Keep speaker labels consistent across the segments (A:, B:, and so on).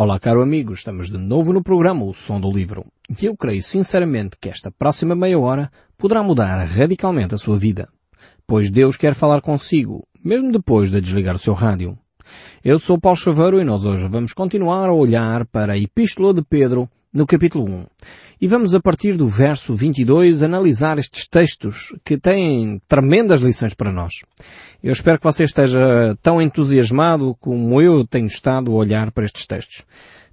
A: Olá, caro amigo, estamos de novo no programa O Som do Livro. E eu creio sinceramente que esta próxima meia hora poderá mudar radicalmente a sua vida. Pois Deus quer falar consigo, mesmo depois de desligar o seu rádio. Eu sou Paulo Chaveiro e nós hoje vamos continuar a olhar para a Epístola de Pedro no capítulo 1. E vamos a partir do verso 22 analisar estes textos que têm tremendas lições para nós. Eu espero que você esteja tão entusiasmado como eu tenho estado a olhar para estes textos.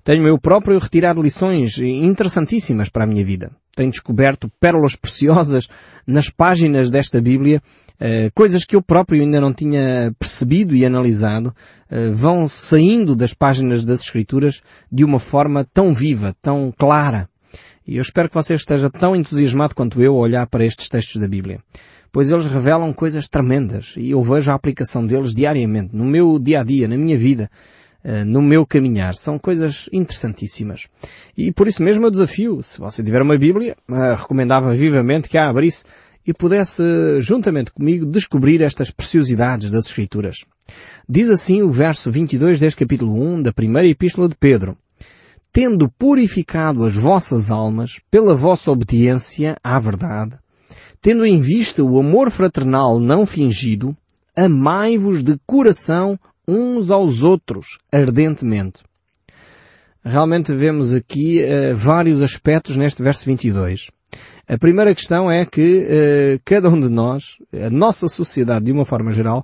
A: Tenho eu próprio retirado lições interessantíssimas para a minha vida. Tenho descoberto pérolas preciosas nas páginas desta Bíblia, eh, coisas que eu próprio ainda não tinha percebido e analisado, eh, vão saindo das páginas das Escrituras de uma forma tão viva, tão clara. E eu espero que você esteja tão entusiasmado quanto eu a olhar para estes textos da Bíblia pois eles revelam coisas tremendas e eu vejo a aplicação deles diariamente, no meu dia a dia, na minha vida, no meu caminhar. São coisas interessantíssimas. E por isso mesmo eu desafio, se você tiver uma Bíblia, eh, recomendava vivamente que a abrisse e pudesse, juntamente comigo, descobrir estas preciosidades das Escrituras. Diz assim o verso 22 deste capítulo 1 da primeira epístola de Pedro. Tendo purificado as vossas almas pela vossa obediência à verdade, Tendo em vista o amor fraternal não fingido, amai-vos de coração uns aos outros ardentemente. Realmente vemos aqui uh, vários aspectos neste verso 22. A primeira questão é que uh, cada um de nós, a nossa sociedade de uma forma geral,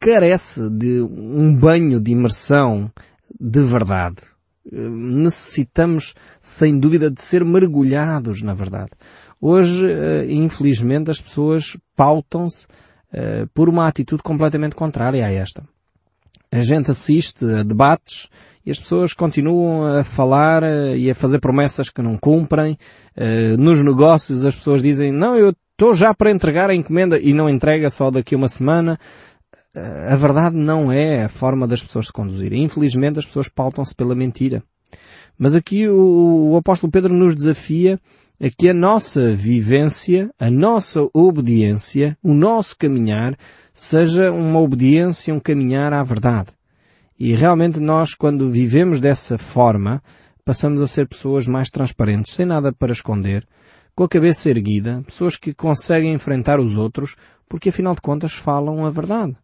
A: carece de um banho de imersão de verdade. Uh, necessitamos, sem dúvida, de ser mergulhados na verdade. Hoje, eh, infelizmente, as pessoas pautam-se eh, por uma atitude completamente contrária a esta. A gente assiste a debates e as pessoas continuam a falar eh, e a fazer promessas que não cumprem. Nos negócios as pessoas dizem, não, eu estou já para entregar a encomenda e não entrega só daqui a uma semana. A verdade não é a forma das pessoas se conduzirem. Infelizmente as pessoas pautam-se pela mentira. Mas aqui o, o apóstolo Pedro nos desafia a que a nossa vivência, a nossa obediência, o nosso caminhar, seja uma obediência, um caminhar à verdade. E realmente nós, quando vivemos dessa forma, passamos a ser pessoas mais transparentes, sem nada para esconder, com a cabeça erguida, pessoas que conseguem enfrentar os outros, porque afinal de contas falam a verdade.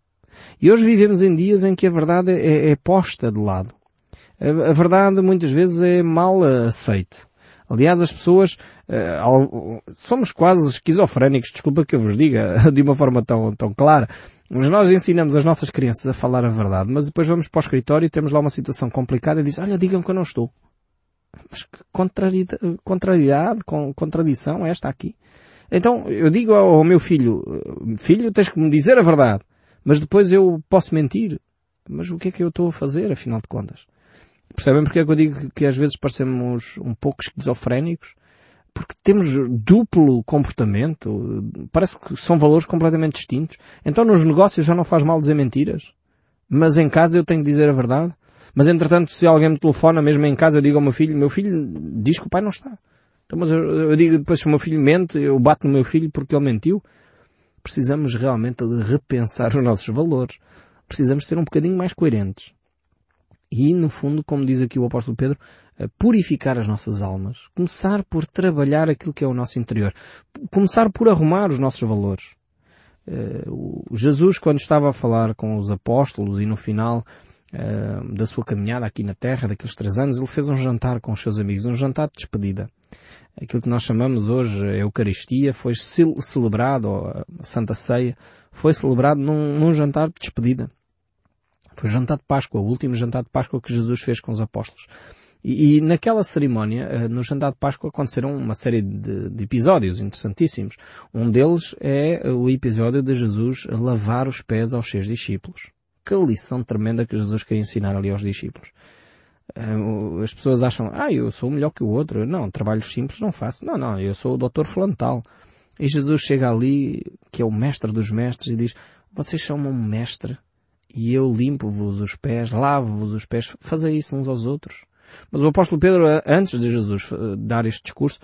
A: E hoje vivemos em dias em que a verdade é, é posta de lado. A, a verdade muitas vezes é mal aceite. Aliás, as pessoas uh, somos quase esquizofrénicos, desculpa que eu vos diga de uma forma tão, tão clara. Mas nós ensinamos as nossas crianças a falar a verdade, mas depois vamos para o escritório e temos lá uma situação complicada e diz, olha, digam que eu não estou. Mas que contrariedade, contrariedade contradição é esta aqui? Então, eu digo ao meu filho, filho, tens que me dizer a verdade, mas depois eu posso mentir. Mas o que é que eu estou a fazer, afinal de contas? Percebem porque é que eu digo que às vezes parecemos um pouco esquizofrénicos? Porque temos duplo comportamento. Parece que são valores completamente distintos. Então nos negócios já não faz mal dizer mentiras. Mas em casa eu tenho de dizer a verdade. Mas entretanto, se alguém me telefona, mesmo em casa, eu digo ao meu filho, meu filho diz que o pai não está. Então, mas eu, eu digo depois se o meu filho mente, eu bato no meu filho porque ele mentiu. Precisamos realmente de repensar os nossos valores. Precisamos ser um bocadinho mais coerentes e, no fundo, como diz aqui o apóstolo Pedro, purificar as nossas almas. Começar por trabalhar aquilo que é o nosso interior. Começar por arrumar os nossos valores. Eh, Jesus, quando estava a falar com os apóstolos e no final eh, da sua caminhada aqui na Terra, daqueles três anos, ele fez um jantar com os seus amigos, um jantar de despedida. Aquilo que nós chamamos hoje a Eucaristia foi celebrado, ou a Santa Ceia, foi celebrado num, num jantar de despedida. Foi o jantar de Páscoa, o último jantar de Páscoa que Jesus fez com os apóstolos. E, e naquela cerimónia, eh, no jantar de Páscoa, aconteceram uma série de, de, episódios interessantíssimos. Um deles é o episódio de Jesus lavar os pés aos seus discípulos. Que lição tremenda que Jesus queria ensinar ali aos discípulos. Eh, as pessoas acham, ah, eu sou melhor que o outro. Não, trabalhos simples não faço. Não, não, eu sou o doutor Flantal. E Jesus chega ali, que é o mestre dos mestres, e diz, vocês um mestre e eu limpo-vos os pés, lavo-vos os pés, fazei isso uns aos outros. Mas o apóstolo Pedro, antes de Jesus eh, dar este discurso,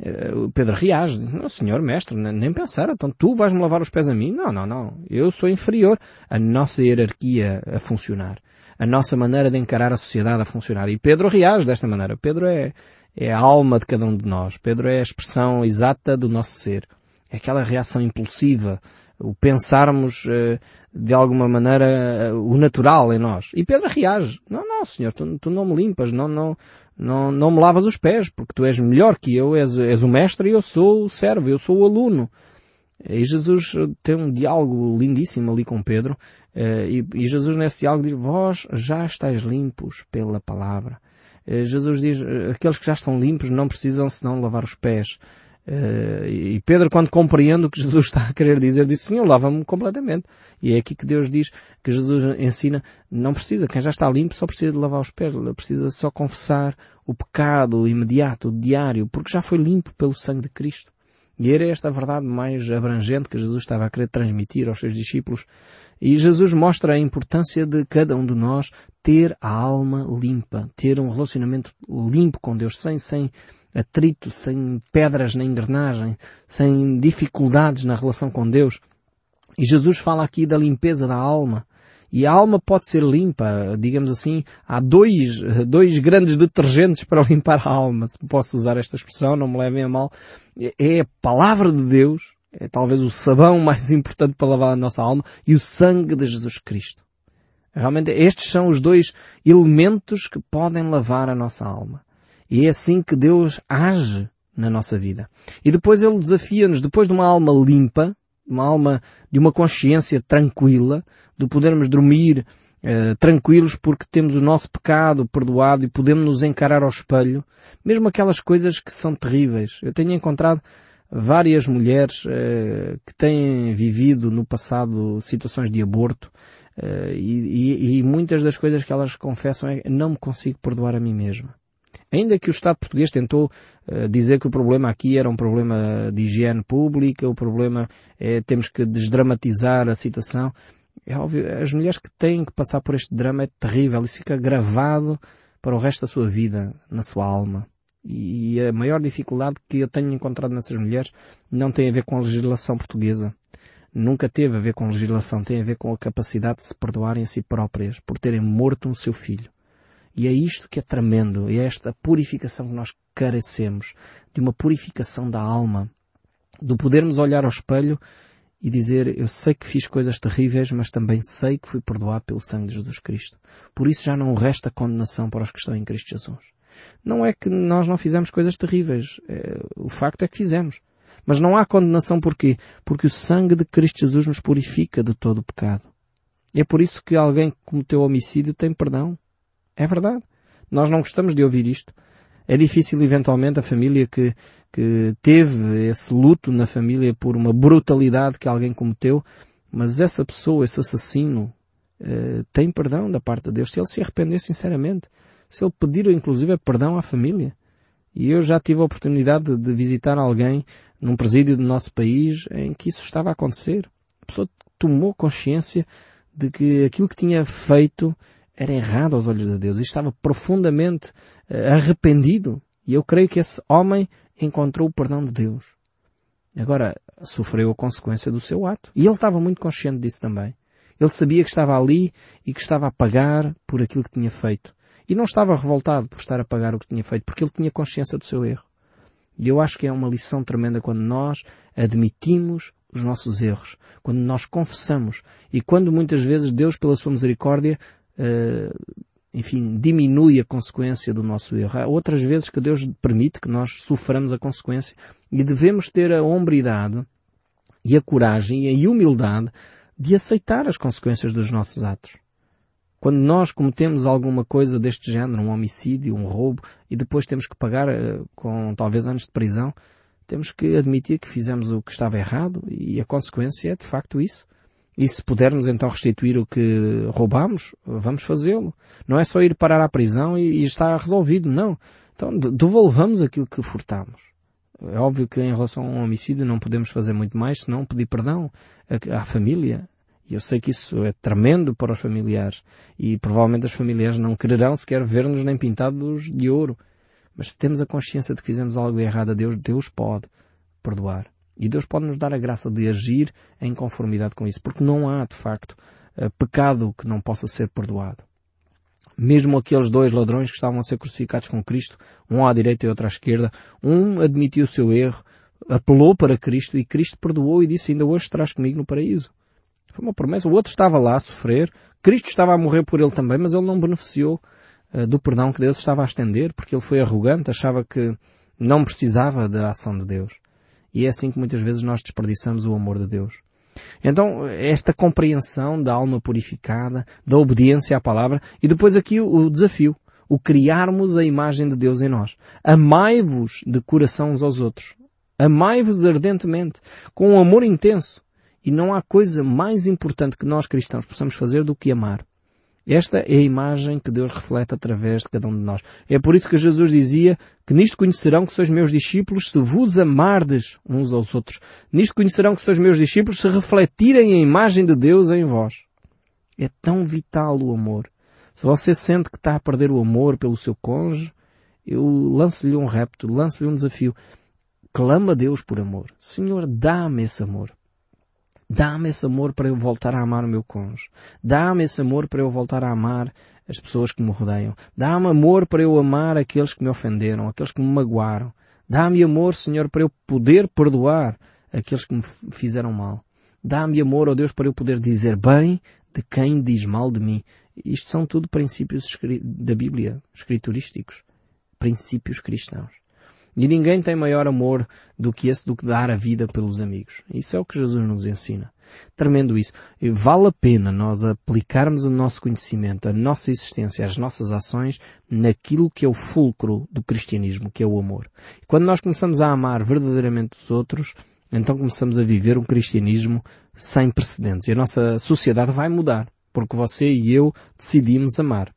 A: eh, Pedro reage, não senhor mestre, nem pensar, então tu vais-me lavar os pés a mim? Não, não, não, eu sou inferior. A nossa hierarquia a funcionar. a nossa maneira de encarar a sociedade a funcionar. E Pedro reage desta maneira. Pedro é, é a alma de cada um de nós. Pedro é a expressão exata do nosso ser. É aquela reação impulsiva, o pensarmos eh, de alguma maneira eh, o natural em nós. E Pedro reage. Não, não, Senhor, tu, tu, não me limpas, não, não, não, não me lavas os pés, porque tu és melhor que eu, és, és o mestre e eu sou o servo, eu sou o aluno. E Jesus tem um diálogo lindíssimo ali com Pedro, eh, e, e Jesus nesse diálogo diz, vós já estáis limpos pela palavra. Jesus diz, aqueles que já estão limpos não precisam senão lavar os pés. Uh, e Pedro, quando compreende o que Jesus está a querer dizer, diz, Senhor, lava-me completamente. E é aqui que Deus diz que Jesus ensina, não precisa, quem já está limpo só precisa de lavar os pés, precisa só confessar o pecado imediato, diário, porque já foi limpo pelo sangue de Cristo. E era esta a verdade mais abrangente que Jesus estava a querer transmitir aos seus discípulos. E Jesus mostra a importância de cada um de nós ter a alma limpa, ter um relacionamento limpo com Deus, sem, sem, atrito, sem pedras na engrenagem, sem dificuldades na relação com Deus. E Jesus fala aqui da limpeza da alma. E a alma pode ser limpa, digamos assim, há dois, dois grandes detergentes para limpar a alma, se posso usar esta expressão, não me levem a mal. É a palavra de Deus, é talvez o sabão mais importante para lavar a nossa alma, e o sangue de Jesus Cristo. Realmente estes são os dois elementos que podem lavar a nossa alma. E é assim que Deus age na nossa vida. E depois Ele desafia-nos, depois de uma alma limpa, uma alma de uma consciência tranquila, de podermos dormir eh, tranquilos porque temos o nosso pecado perdoado e podemos nos encarar ao espelho, mesmo aquelas coisas que são terríveis. Eu tenho encontrado várias mulheres eh, que têm vivido no passado situações de aborto eh, e, e, e muitas das coisas que elas confessam é não me consigo perdoar a mim mesma. Ainda que o Estado português tentou uh, dizer que o problema aqui era um problema de higiene pública, o problema é temos que desdramatizar a situação. É óbvio, as mulheres que têm que passar por este drama é terrível. Isso fica gravado para o resto da sua vida, na sua alma. E, e a maior dificuldade que eu tenho encontrado nessas mulheres não tem a ver com a legislação portuguesa. Nunca teve a ver com a legislação, tem a ver com a capacidade de se perdoarem a si próprias por terem morto um seu filho. E é isto que é tremendo, é esta purificação que nós carecemos, de uma purificação da alma, do podermos olhar ao espelho e dizer, eu sei que fiz coisas terríveis, mas também sei que fui perdoado pelo sangue de Jesus Cristo. Por isso já não resta condenação para os que estão em Cristo Jesus. Não é que nós não fizemos coisas terríveis. É, o facto é que fizemos. Mas não há condenação porquê? Porque o sangue de Cristo Jesus nos purifica de todo o pecado. É por isso que alguém que cometeu homicídio tem perdão. É verdade. Nós não gostamos de ouvir isto. É difícil, eventualmente, a família que, que teve esse luto na família por uma brutalidade que alguém cometeu, mas essa pessoa, esse assassino, eh, tem perdão da parte de Deus se ele se arrepender sinceramente. Se ele pedir, inclusive, perdão à família. E eu já tive a oportunidade de visitar alguém num presídio do nosso país em que isso estava a acontecer. A pessoa tomou consciência de que aquilo que tinha feito era errado aos olhos de Deus e estava profundamente uh, arrependido. E eu creio que esse homem encontrou o perdão de Deus. Agora, sofreu a consequência do seu ato. E ele estava muito consciente disso também. Ele sabia que estava ali e que estava a pagar por aquilo que tinha feito. E não estava revoltado por estar a pagar o que tinha feito, porque ele tinha consciência do seu erro. E eu acho que é uma lição tremenda quando nós admitimos os nossos erros, quando nós confessamos e quando muitas vezes Deus, pela sua misericórdia, enfim, diminui a consequência do nosso erro. Há outras vezes que Deus permite que nós soframos a consequência e devemos ter a hombridade e a coragem e a humildade de aceitar as consequências dos nossos atos. Quando nós cometemos alguma coisa deste género, um homicídio, um roubo, e depois temos que pagar uh, com talvez anos de prisão, temos que admitir que fizemos o que estava errado e a consequência é de facto isso. E se pudermos então restituir o que roubamos, vamos fazê-lo. Não é só ir parar à prisão e, e está resolvido, não. Então devolvamos aquilo que furtamos. É óbvio que em relação a um homicídio não podemos fazer muito mais senão pedir perdão à família. E eu sei que isso é tremendo para os familiares. E provavelmente os familiares não quererão sequer ver-nos nem pintados de ouro. Mas se temos a consciência de que fizemos algo errado a Deus, Deus pode perdoar. E Deus pode nos dar a graça de agir em conformidade com isso, porque não há, de facto, eh, pecado que não possa ser perdoado. Mesmo aqueles dois ladrões que estavam a ser crucificados com Cristo, um à direita e outro à esquerda, um admitiu o seu erro, apelou para Cristo e Cristo perdoou e disse ainda hoje estarás comigo no paraíso. Foi uma promessa. O outro estava lá a sofrer, Cristo estava a morrer por ele também, mas ele não beneficiou uh, do perdão que Deus estava a estender, porque ele foi arrogante, achava que não precisava da ação de Deus. E é assim que muitas vezes nós desperdiçamos o amor de Deus. Então, esta compreensão da alma purificada, da obediência à palavra, e depois aqui o desafio, o criarmos a imagem de Deus em nós. Amai-vos de coração uns aos outros. Amai-vos ardentemente, com um amor intenso. E não há coisa mais importante que nós cristãos possamos fazer do que amar. Esta é a imagem que Deus reflete através de cada um de nós. É por isso que Jesus dizia que nisto conhecerão que sois meus discípulos se vos amardes uns aos outros. Nisto conhecerão que sois meus discípulos se refletirem a imagem de Deus em vós. É tão vital o amor. Se você sente que está a perder o amor pelo seu cônjuge, eu lanço-lhe um repto, lanço-lhe um desafio. Clama a Deus por amor. Senhor, dá-me esse amor. Dá-me esse amor para eu voltar a amar o meu cônjuge. Dá-me esse amor para eu voltar a amar as pessoas que me rodeiam. Dá-me amor para eu amar aqueles que me ofenderam, aqueles que me magoaram. Dá-me amor, Senhor, para eu poder perdoar aqueles que me fizeram mal. Dá-me amor, ó oh Deus, para eu poder dizer bem de quem diz mal de mim. Isto são tudo princípios da Bíblia, escriturísticos. Princípios cristãos. E ninguém tem maior amor do que esse do que dar a vida pelos amigos. Isso é o que Jesus nos ensina. Tremendo isso. E vale a pena nós aplicarmos o nosso conhecimento, a nossa existência, as nossas ações naquilo que é o fulcro do cristianismo, que é o amor. E quando nós começamos a amar verdadeiramente os outros, então começamos a viver um cristianismo sem precedentes. E a nossa sociedade vai mudar, porque você e eu decidimos amar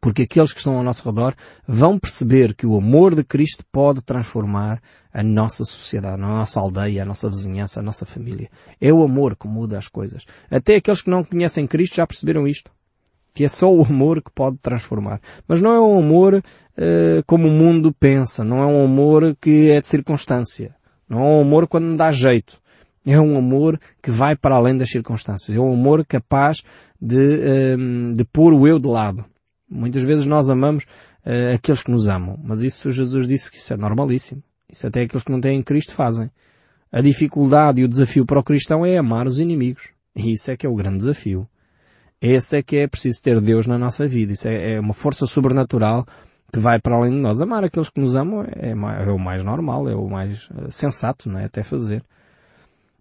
A: porque aqueles que estão ao nosso redor vão perceber que o amor de Cristo pode transformar a nossa sociedade, a nossa aldeia, a nossa vizinhança, a nossa família. É o amor que muda as coisas. Até aqueles que não conhecem Cristo já perceberam isto. Que é só o amor que pode transformar. Mas não é um amor uh, como o mundo pensa. Não é um amor que é de circunstância. Não é um amor quando dá jeito. É um amor que vai para além das circunstâncias. É um amor capaz de, uh, de pôr o eu de lado. Muitas vezes nós amamos uh, aqueles que nos amam, mas isso Jesus disse que isso é normalíssimo. Isso até aqueles que não têm Cristo fazem. A dificuldade e o desafio para o cristão é amar os inimigos. E isso é que é o grande desafio. Esse é que é preciso ter Deus na nossa vida. Isso é, é uma força sobrenatural que vai para além de nós. Amar aqueles que nos amam é, é o mais normal, é o mais uh, sensato, não é? Até fazer.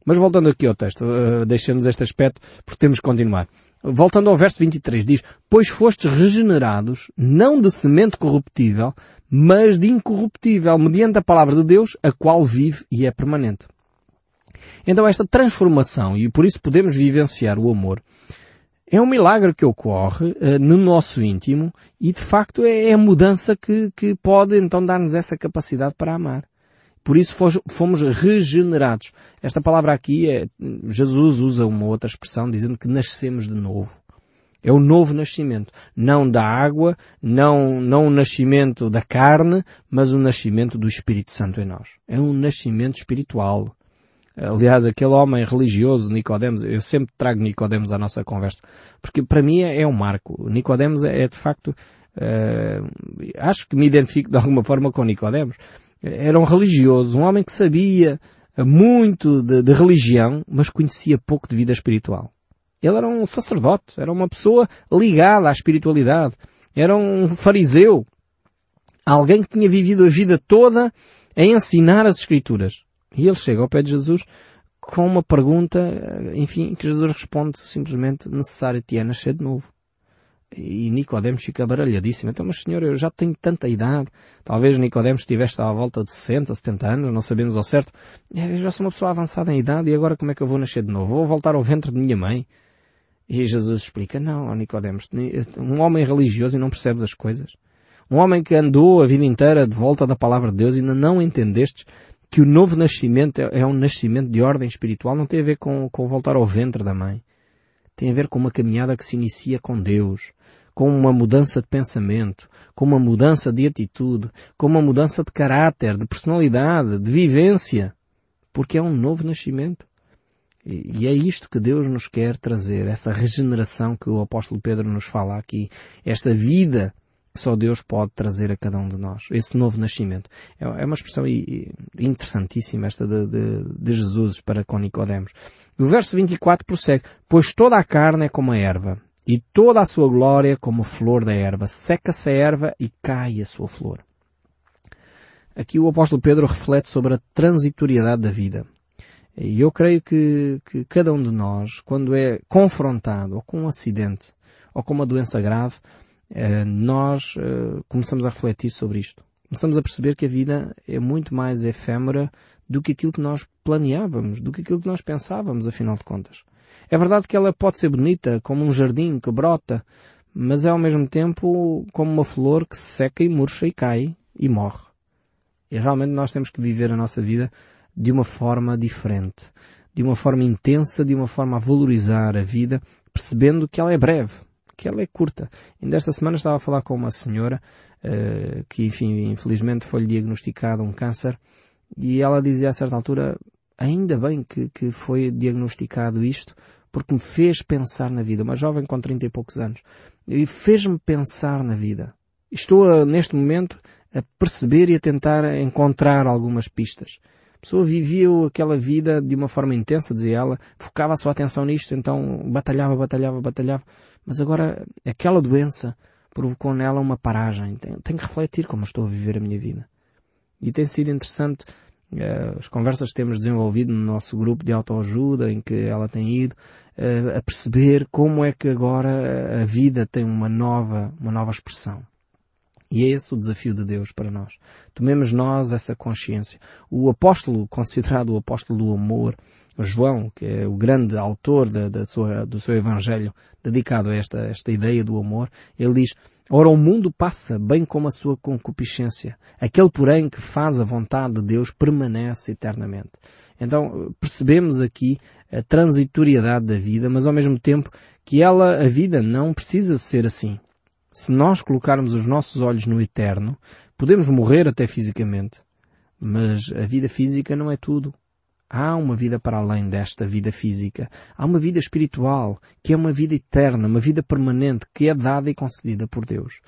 A: Mas voltando aqui ao texto, uh, deixemos este aspecto porque temos que continuar. Voltando ao verso 23, diz, Pois fostes regenerados, não de semente corruptível, mas de incorruptível, mediante a palavra de Deus, a qual vive e é permanente. Então esta transformação, e por isso podemos vivenciar o amor, é um milagre que ocorre uh, no nosso íntimo e de facto é, é a mudança que, que pode então dar-nos essa capacidade para amar. Por isso fomos regenerados. Esta palavra aqui é, Jesus usa uma outra expressão dizendo que nascemos de novo. É o novo nascimento. Não da água, não, não o nascimento da carne, mas o nascimento do Espírito Santo em nós. É um nascimento espiritual. Aliás, aquele homem religioso, Nicodemos, eu sempre trago Nicodemos à nossa conversa, porque para mim é, é um marco. Nicodemos é, é de facto, uh, acho que me identifico de alguma forma com Nicodemos era um religioso, um homem que sabia muito de, de religião, mas conhecia pouco de vida espiritual. Ele era um sacerdote, era uma pessoa ligada à espiritualidade, era um fariseu, alguém que tinha vivido a vida toda a ensinar as escrituras. E ele chega ao pé de Jesus com uma pergunta, enfim, que Jesus responde simplesmente necessário te é nascer de novo. E Nicodemos fica baralhadíssimo. Então, mas senhor, eu já tenho tanta idade. Talvez Nicodemos estivesse à volta de 60, 70 anos, não sabemos ao certo. Eu já sou uma pessoa avançada em idade e agora como é que eu vou nascer de novo? Vou voltar ao ventre de minha mãe? E Jesus explica, não, Nicodemos, um homem religioso e não percebes as coisas. Um homem que andou a vida inteira de volta da palavra de Deus e ainda não entendestes que o novo nascimento é, é um nascimento de ordem espiritual, não tem a ver com, com voltar ao ventre da mãe. Tem a ver com uma caminhada que se inicia com Deus com uma mudança de pensamento, com uma mudança de atitude, com uma mudança de caráter, de personalidade, de vivência, porque é um novo nascimento. E é isto que Deus nos quer trazer, essa regeneração que o apóstolo Pedro nos fala aqui, esta vida que só Deus pode trazer a cada um de nós, esse novo nascimento. É, é uma expressão interessantíssima esta de, de, de Jesus para com Nicodemos. O verso 24 prossegue, pois toda a carne é como a erva, e toda a sua glória como flor da erva. Seca-se a erva e cai a sua flor. Aqui o apóstolo Pedro reflete sobre a transitoriedade da vida. E eu creio que, que cada um de nós, quando é confrontado ou com um acidente ou com uma doença grave, eh, nós eh, começamos a refletir sobre isto. Começamos a perceber que a vida é muito mais efêmera do que aquilo que nós planeávamos, do que aquilo que nós pensávamos, afinal de contas. É verdade que ela pode ser bonita, como um jardim que brota, mas é ao mesmo tempo como uma flor que se seca e murcha e cai e morre. E realmente nós temos que viver a nossa vida de uma forma diferente, de uma forma intensa, de uma forma a valorizar a vida, percebendo que ela é breve, que ela é curta. Ainda esta semana estava a falar com uma senhora uh, que, enfim, infelizmente foi-lhe diagnosticado um câncer e ela dizia a certa altura, ainda bem que, que foi diagnosticado isto, porque me fez pensar na vida. Uma jovem com 30 e poucos anos. E fez-me pensar na vida. Estou a, neste momento a perceber e a tentar encontrar algumas pistas. A pessoa vivia aquela vida de uma forma intensa, dizia ela, focava a sua atenção nisto, então batalhava, batalhava, batalhava. Mas agora aquela doença provocou nela uma paragem. Tenho, tenho que refletir como estou a viver a minha vida. E tem sido interessante uh, as conversas que temos desenvolvido no nosso grupo de autoajuda, em que ela tem ido a perceber como é que agora a vida tem uma nova, uma nova expressão. E é esse o desafio de Deus para nós. Tomemos nós essa consciência. O apóstolo, considerado o apóstolo do amor, João, que é o grande autor da, da sua, do seu evangelho dedicado a esta, esta ideia do amor, ele diz, Ora, o mundo passa, bem como a sua concupiscência. Aquele, porém, que faz a vontade de Deus permanece eternamente. Então, percebemos aqui a transitoriedade da vida, mas ao mesmo tempo que ela, a vida, não precisa ser assim se nós colocarmos os nossos olhos no eterno, podemos morrer até fisicamente, mas a vida física não é tudo. Há uma vida para além desta vida física. Há uma vida espiritual, que é uma vida eterna, uma vida permanente, que é dada e concedida por Deus.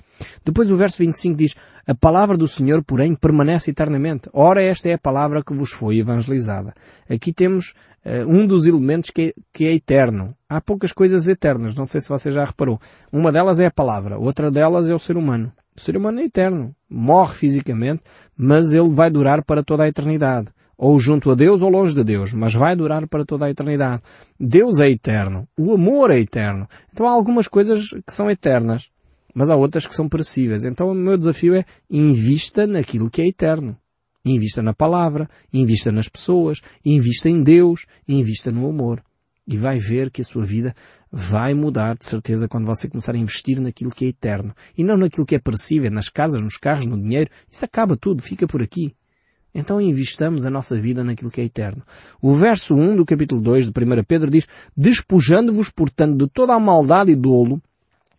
A: Depois o verso 25 diz, a palavra do Senhor, porém, permanece eternamente. Ora, esta é a palavra que vos foi evangelizada. Aqui temos uh, um dos elementos que é, que é eterno. Há poucas coisas eternas, não sei se você já reparou. Uma delas é a palavra, outra delas é o ser humano. O ser humano é eterno. Morre fisicamente, mas ele vai durar para toda a eternidade. Ou junto a Deus ou longe de Deus, mas vai durar para toda a eternidade. Deus é eterno. O amor é eterno. Então há algumas coisas que são eternas, mas há outras que são perecíveis. Então o meu desafio é invista naquilo que é eterno. Invista na palavra, invista nas pessoas, invista em Deus, invista no amor. E vai ver que a sua vida vai mudar de certeza quando você começar a investir naquilo que é eterno. E não naquilo que é perecível, nas casas, nos carros, no dinheiro. Isso acaba tudo, fica por aqui. Então investamos a nossa vida naquilo que é eterno. O verso 1 do capítulo 2 de 1 Pedro diz, despojando-vos, portanto, de toda a maldade e dolo,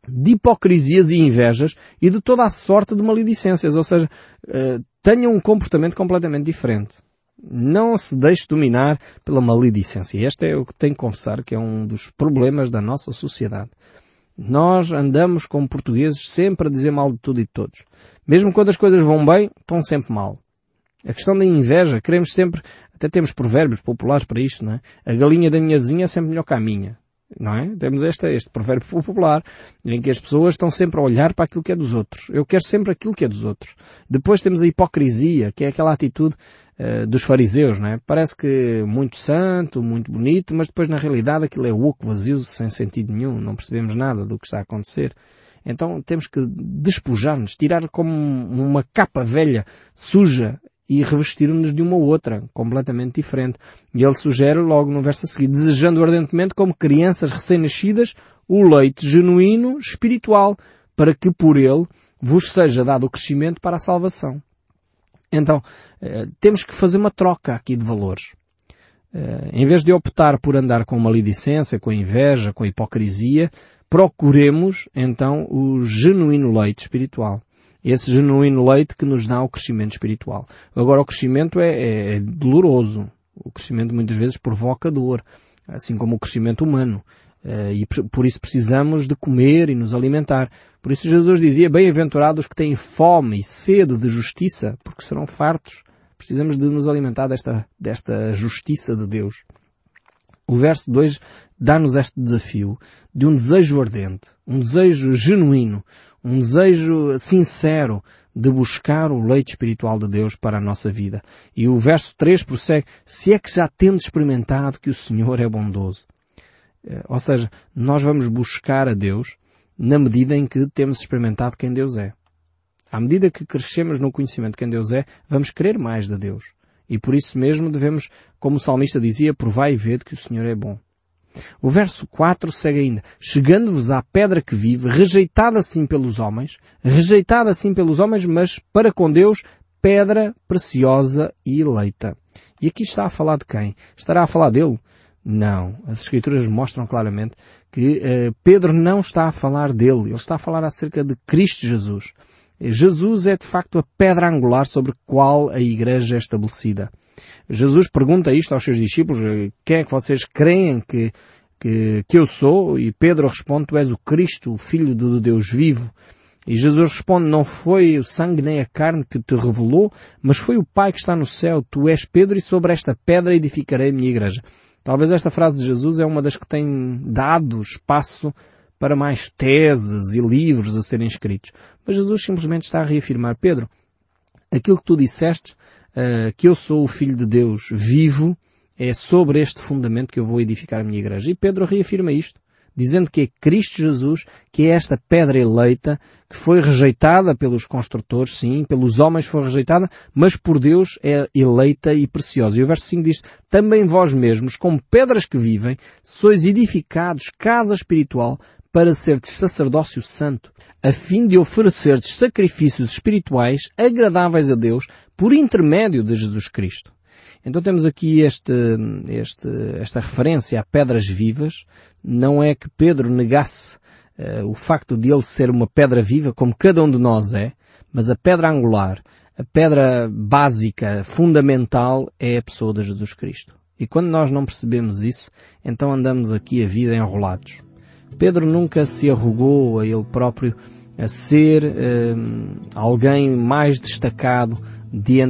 A: de hipocrisias e invejas e de toda a sorte de maledicências. Ou seja, uh, tenham um comportamento completamente diferente. Não se deixe dominar pela maledicência. Este é o que tenho que confessar que é um dos problemas da nossa sociedade. Nós andamos como portugueses sempre a dizer mal de tudo e de todos. Mesmo quando as coisas vão bem, estão sempre mal. A questão da inveja, queremos sempre, até temos provérbios populares para isto, não é? A galinha da minha vizinha é sempre melhor que a minha. Não é? Temos este, este provérbio popular em que as pessoas estão sempre a olhar para aquilo que é dos outros. Eu quero sempre aquilo que é dos outros. Depois temos a hipocrisia, que é aquela atitude uh, dos fariseus, não é? Parece que muito santo, muito bonito, mas depois na realidade aquilo é oco, vazio, sem sentido nenhum. Não percebemos nada do que está a acontecer. Então temos que despojar-nos, tirar como uma capa velha, suja, e revestir-nos de uma outra, completamente diferente. E ele sugere logo no verso a seguir, desejando ardentemente como crianças recém-nascidas o leite genuíno espiritual, para que por ele vos seja dado o crescimento para a salvação. Então, eh, temos que fazer uma troca aqui de valores. Eh, em vez de optar por andar com maledicência, com inveja, com hipocrisia, procuremos então o genuíno leite espiritual esse genuíno leite que nos dá o crescimento espiritual. Agora o crescimento é, é, é doloroso. O crescimento muitas vezes provoca dor. assim como o crescimento humano. Uh, e por isso precisamos de comer e nos alimentar. Por isso Jesus dizia, bem-aventurados que têm fome e sede de justiça, porque serão fartos. Precisamos de nos alimentar desta, desta justiça de Deus. O verso 2 dá-nos este desafio de um desejo ardente, um desejo genuíno, um desejo sincero de buscar o leite espiritual de Deus para a nossa vida. E o verso 3 prossegue, se é que já tendo experimentado que o Senhor é bondoso. Eh, ou seja, nós vamos buscar a Deus na medida em que temos experimentado quem Deus é. À medida que crescemos no conhecimento de quem Deus é, vamos querer mais de Deus. E por isso mesmo devemos, como o salmista dizia, provar e ver que o Senhor é bom. O verso 4 segue ainda. Chegando-vos à pedra que vive, rejeitada assim pelos homens, rejeitada assim pelos homens, mas para com Deus, pedra preciosa e eleita. E aqui está a falar de quem? Estará a falar dele? Não. As Escrituras mostram claramente que uh, Pedro não está a falar dele. Ele está a falar acerca de Cristo Jesus. Jesus é de facto a pedra angular sobre qual a Igreja é estabelecida. Jesus pergunta isto aos seus discípulos, quem é que vocês creem que, que, que eu sou? E Pedro responde, tu és o Cristo, o Filho do Deus vivo. E Jesus responde, não foi o sangue nem a carne que te revelou, mas foi o Pai que está no céu. Tu és Pedro e sobre esta pedra edificarei a minha igreja. Talvez esta frase de Jesus é uma das que tem dado espaço para mais teses e livros a serem escritos. Mas Jesus simplesmente está a reafirmar, Pedro, aquilo que tu disseste, uh, que eu sou o Filho de Deus vivo, é sobre este fundamento que eu vou edificar a minha igreja. E Pedro reafirma isto dizendo que é Cristo Jesus, que é esta pedra eleita, que foi rejeitada pelos construtores, sim, pelos homens foi rejeitada, mas por Deus é eleita e preciosa. E o verso 5 diz, também vós mesmos, como pedras que vivem, sois edificados casa espiritual para serdes sacerdócio santo, a fim de oferecerdes sacrifícios espirituais agradáveis a Deus por intermédio de Jesus Cristo. Então temos aqui este, este, esta referência a pedras vivas. Não é que Pedro negasse uh, o facto de ele ser uma pedra viva, como cada um de nós é, mas a pedra angular, a pedra básica, fundamental, é a pessoa de Jesus Cristo. E quando nós não percebemos isso, então andamos aqui a vida enrolados. Pedro nunca se arrogou a ele próprio a ser uh, alguém mais destacado de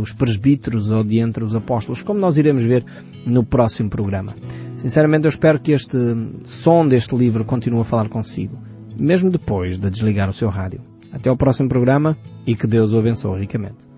A: os presbíteros ou de os apóstolos, como nós iremos ver no próximo programa. Sinceramente, eu espero que este som deste livro continue a falar consigo, mesmo depois de desligar o seu rádio. Até ao próximo programa e que Deus o abençoe ricamente.